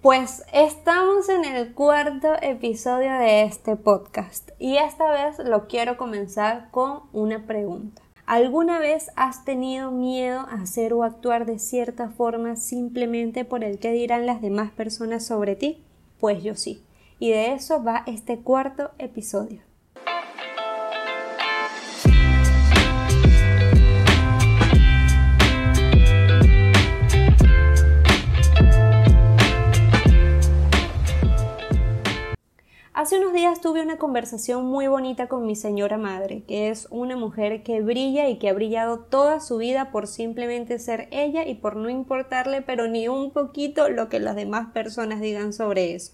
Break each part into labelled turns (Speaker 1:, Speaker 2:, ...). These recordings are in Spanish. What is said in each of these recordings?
Speaker 1: pues estamos en el cuarto episodio de este podcast y esta vez lo quiero comenzar con una pregunta. ¿Alguna vez has tenido miedo a hacer o actuar de cierta forma simplemente por el que dirán las demás personas sobre ti? Pues yo sí. Y de eso va este cuarto episodio. Días tuve una conversación muy bonita con mi señora madre, que es una mujer que brilla y que ha brillado toda su vida por simplemente ser ella y por no importarle pero ni un poquito lo que las demás personas digan sobre eso.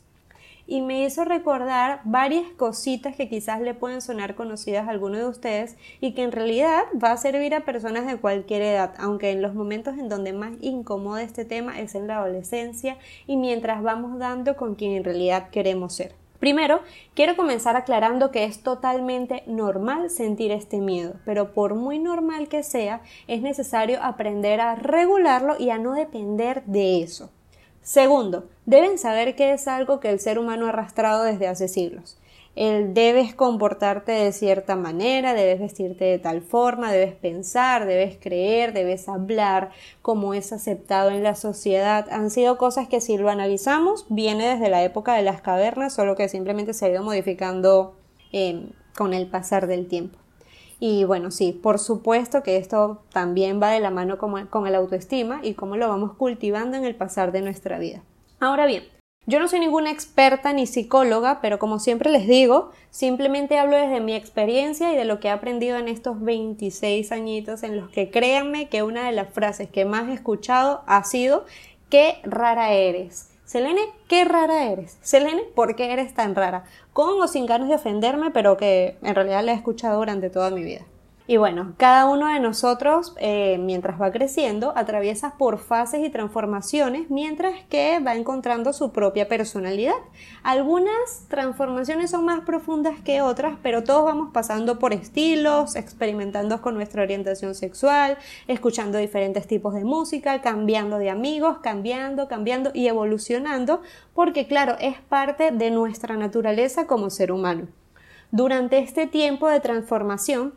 Speaker 1: Y me hizo recordar varias cositas que quizás le pueden sonar conocidas a alguno de ustedes y que en realidad va a servir a personas de cualquier edad, aunque en los momentos en donde más incomoda este tema es en la adolescencia y mientras vamos dando con quien en realidad queremos ser. Primero, quiero comenzar aclarando que es totalmente normal sentir este miedo, pero por muy normal que sea, es necesario aprender a regularlo y a no depender de eso. Segundo, deben saber que es algo que el ser humano ha arrastrado desde hace siglos el debes comportarte de cierta manera, debes vestirte de tal forma, debes pensar, debes creer, debes hablar como es aceptado en la sociedad. Han sido cosas que si lo analizamos viene desde la época de las cavernas, solo que simplemente se ha ido modificando em, con el pasar del tiempo. Y bueno, sí, por supuesto que esto también va de la mano con, con el autoestima y cómo lo vamos cultivando en el pasar de nuestra vida. Ahora bien, yo no soy ninguna experta ni psicóloga, pero como siempre les digo, simplemente hablo desde mi experiencia y de lo que he aprendido en estos 26 añitos en los que créanme que una de las frases que más he escuchado ha sido qué rara eres. Selene, qué rara eres. Selene, ¿por qué eres tan rara? Con o sin ganas de ofenderme, pero que en realidad la he escuchado durante toda mi vida. Y bueno, cada uno de nosotros, eh, mientras va creciendo, atraviesa por fases y transformaciones, mientras que va encontrando su propia personalidad. Algunas transformaciones son más profundas que otras, pero todos vamos pasando por estilos, experimentando con nuestra orientación sexual, escuchando diferentes tipos de música, cambiando de amigos, cambiando, cambiando y evolucionando, porque claro, es parte de nuestra naturaleza como ser humano. Durante este tiempo de transformación,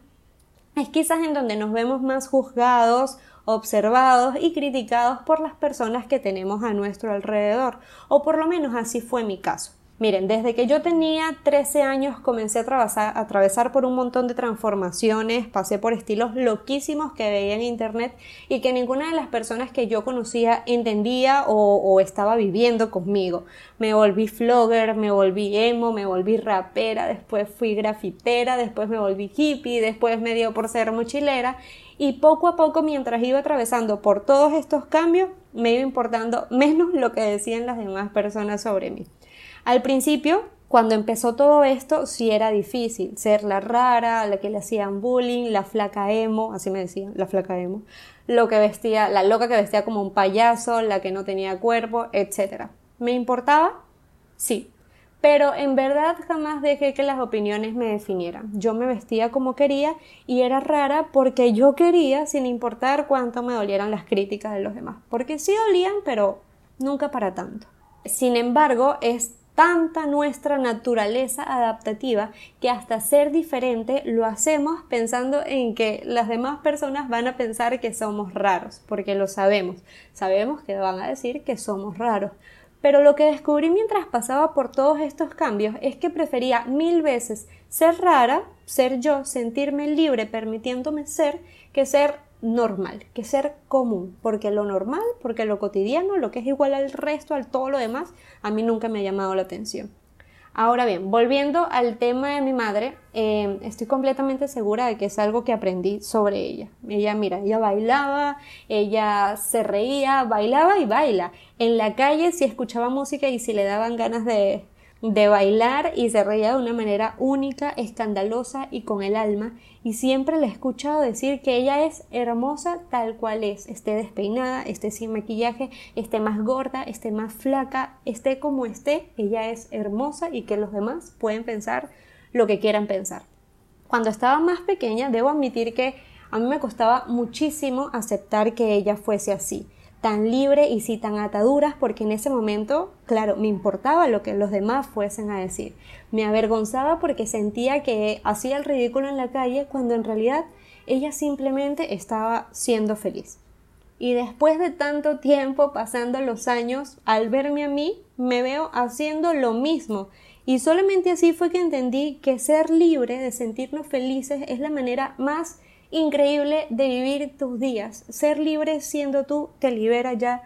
Speaker 1: es quizás en donde nos vemos más juzgados, observados y criticados por las personas que tenemos a nuestro alrededor, o por lo menos así fue mi caso. Miren, desde que yo tenía 13 años comencé a atravesar, por un montón de transformaciones, pasé por estilos loquísimos que veía en internet y que ninguna de las personas que yo conocía entendía o, o estaba viviendo conmigo. Me volví flogger, me volví emo, me volví rapera, después fui grafitera, después me volví hippie, después me dio por ser mochilera y poco a poco mientras iba atravesando por todos estos cambios me iba importando menos lo que decían las demás personas sobre mí. Al principio, cuando empezó todo esto, sí era difícil ser la rara, la que le hacían bullying, la flaca emo, así me decían, la flaca emo, lo que vestía, la loca que vestía como un payaso, la que no tenía cuerpo, etc. ¿Me importaba? Sí. Pero en verdad jamás dejé que las opiniones me definieran. Yo me vestía como quería y era rara porque yo quería sin importar cuánto me dolieran las críticas de los demás. Porque sí dolían, pero nunca para tanto. Sin embargo, es tanta nuestra naturaleza adaptativa que hasta ser diferente lo hacemos pensando en que las demás personas van a pensar que somos raros, porque lo sabemos, sabemos que van a decir que somos raros. Pero lo que descubrí mientras pasaba por todos estos cambios es que prefería mil veces ser rara, ser yo, sentirme libre permitiéndome ser, que ser normal, que ser común, porque lo normal, porque lo cotidiano, lo que es igual al resto, al todo lo demás, a mí nunca me ha llamado la atención. Ahora bien, volviendo al tema de mi madre, eh, estoy completamente segura de que es algo que aprendí sobre ella. Ella, mira, ella bailaba, ella se reía, bailaba y baila. En la calle si escuchaba música y si le daban ganas de, de bailar y se reía de una manera única, escandalosa y con el alma, y siempre le he escuchado decir que ella es hermosa tal cual es, esté despeinada, esté sin maquillaje, esté más gorda, esté más flaca, esté como esté, ella es hermosa y que los demás pueden pensar lo que quieran pensar. Cuando estaba más pequeña, debo admitir que a mí me costaba muchísimo aceptar que ella fuese así tan libre y sin tan ataduras, porque en ese momento, claro, me importaba lo que los demás fuesen a decir. Me avergonzaba porque sentía que hacía el ridículo en la calle cuando en realidad ella simplemente estaba siendo feliz. Y después de tanto tiempo pasando los años, al verme a mí, me veo haciendo lo mismo. Y solamente así fue que entendí que ser libre de sentirnos felices es la manera más increíble de vivir tus días. Ser libre siendo tú te libera ya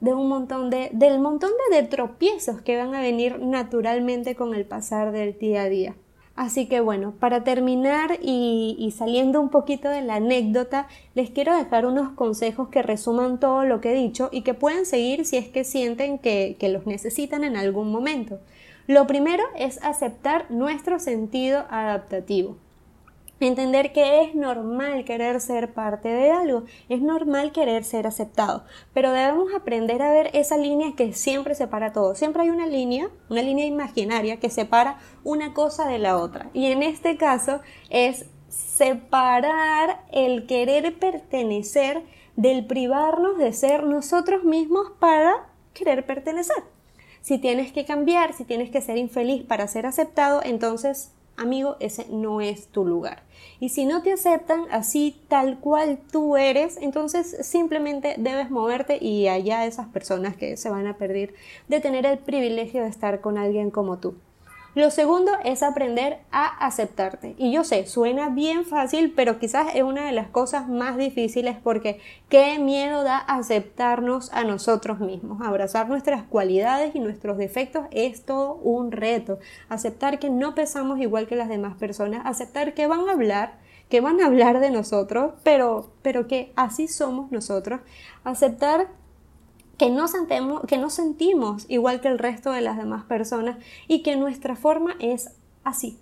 Speaker 1: de un montón de, del montón de, tropiezos que van a venir naturalmente con el pasar del día a día. Así que bueno, para terminar y, saliendo un poquito de la anécdota, les quiero dejar unos consejos que resuman todo lo que he dicho y que pueden seguir si es que sienten que los necesitan en algún momento. Lo primero es aceptar nuestro sentido adaptativo. Entender que es normal querer ser parte de algo, es normal querer ser aceptado, pero debemos aprender a ver esa línea que siempre separa todo. Siempre hay una línea, una línea imaginaria que separa una cosa de la otra. Y en este caso es separar el querer pertenecer del privarnos de ser nosotros mismos para querer pertenecer. Si tienes que cambiar, si tienes que ser infeliz para ser aceptado, entonces amigo, ese no es tu lugar. Y si no te aceptan así tal cual tú eres, entonces simplemente debes moverte y allá esas personas que se van a perder de tener el privilegio de estar con alguien como tú. Lo segundo es aprender a aceptarte. Y yo sé, suena bien fácil, pero quizás es una de las cosas más difíciles porque qué miedo da aceptarnos a nosotros mismos. Abrazar nuestras cualidades y nuestros defectos es todo un reto. Aceptar que no pesamos igual que las demás personas, aceptar que van a hablar, que van a hablar de nosotros, pero, pero que así somos nosotros. Aceptar que no, sentemos, que no sentimos igual que el resto de las demás personas y que nuestra forma es así.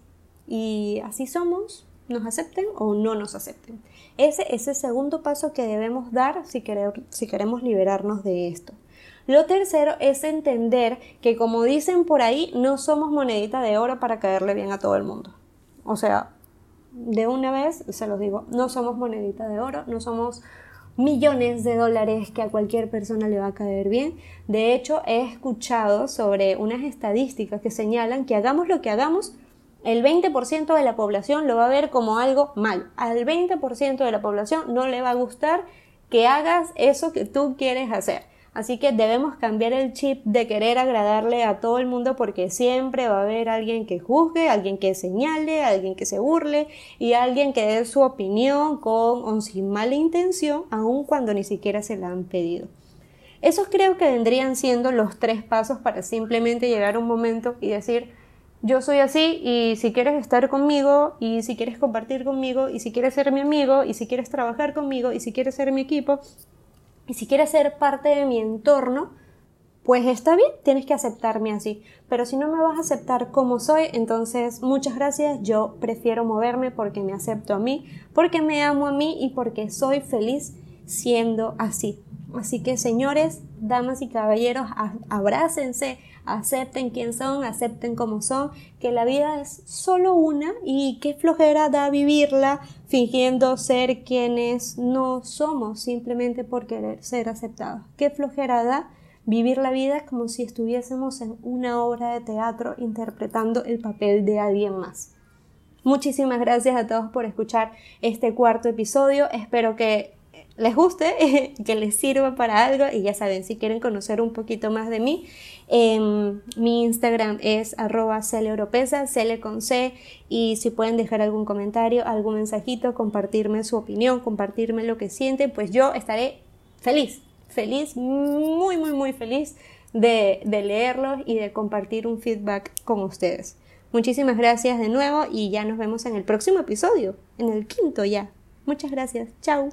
Speaker 1: Y así somos, nos acepten o no nos acepten. Ese es el segundo paso que debemos dar si, si queremos liberarnos de esto. Lo tercero es entender que como dicen por ahí, no somos monedita de oro para caerle bien a todo el mundo. O sea, de una vez se los digo, no somos monedita de oro, no somos millones de dólares que a cualquier persona le va a caer bien. De hecho, he escuchado sobre unas estadísticas que señalan que hagamos lo que hagamos, el 20% de la población lo va a ver como algo mal. Al 20% de la población no le va a gustar que hagas eso que tú quieres hacer. Así que debemos cambiar el chip de querer agradarle a todo el mundo porque siempre va a haber alguien que juzgue, alguien que señale, alguien que se burle y alguien que dé su opinión con o sin mala intención, aun cuando ni siquiera se la han pedido. Esos creo que vendrían siendo los tres pasos para simplemente llegar a un momento y decir, yo soy así y si quieres estar conmigo y si quieres compartir conmigo y si quieres ser mi amigo y si quieres trabajar conmigo y si quieres ser mi equipo, y si quieres ser parte de mi entorno, pues está bien, tienes que aceptarme así. Pero si no me vas a aceptar como soy, entonces muchas gracias, yo prefiero moverme porque me acepto a mí, porque me amo a mí y porque soy feliz siendo así. Así que señores, damas y caballeros, abrácense, acepten quién son, acepten cómo son, que la vida es solo una y qué flojera da vivirla fingiendo ser quienes no somos simplemente por querer ser aceptados. Qué flojera da vivir la vida como si estuviésemos en una obra de teatro interpretando el papel de alguien más. Muchísimas gracias a todos por escuchar este cuarto episodio. Espero que les guste, que les sirva para algo y ya saben, si quieren conocer un poquito más de mí, em, mi Instagram es arroba celeeuropesa, cele con y si pueden dejar algún comentario, algún mensajito, compartirme su opinión, compartirme lo que sienten, pues yo estaré feliz, feliz, muy, muy, muy feliz de, de leerlos y de compartir un feedback con ustedes. Muchísimas gracias de nuevo y ya nos vemos en el próximo episodio, en el quinto ya. Muchas gracias. Chao.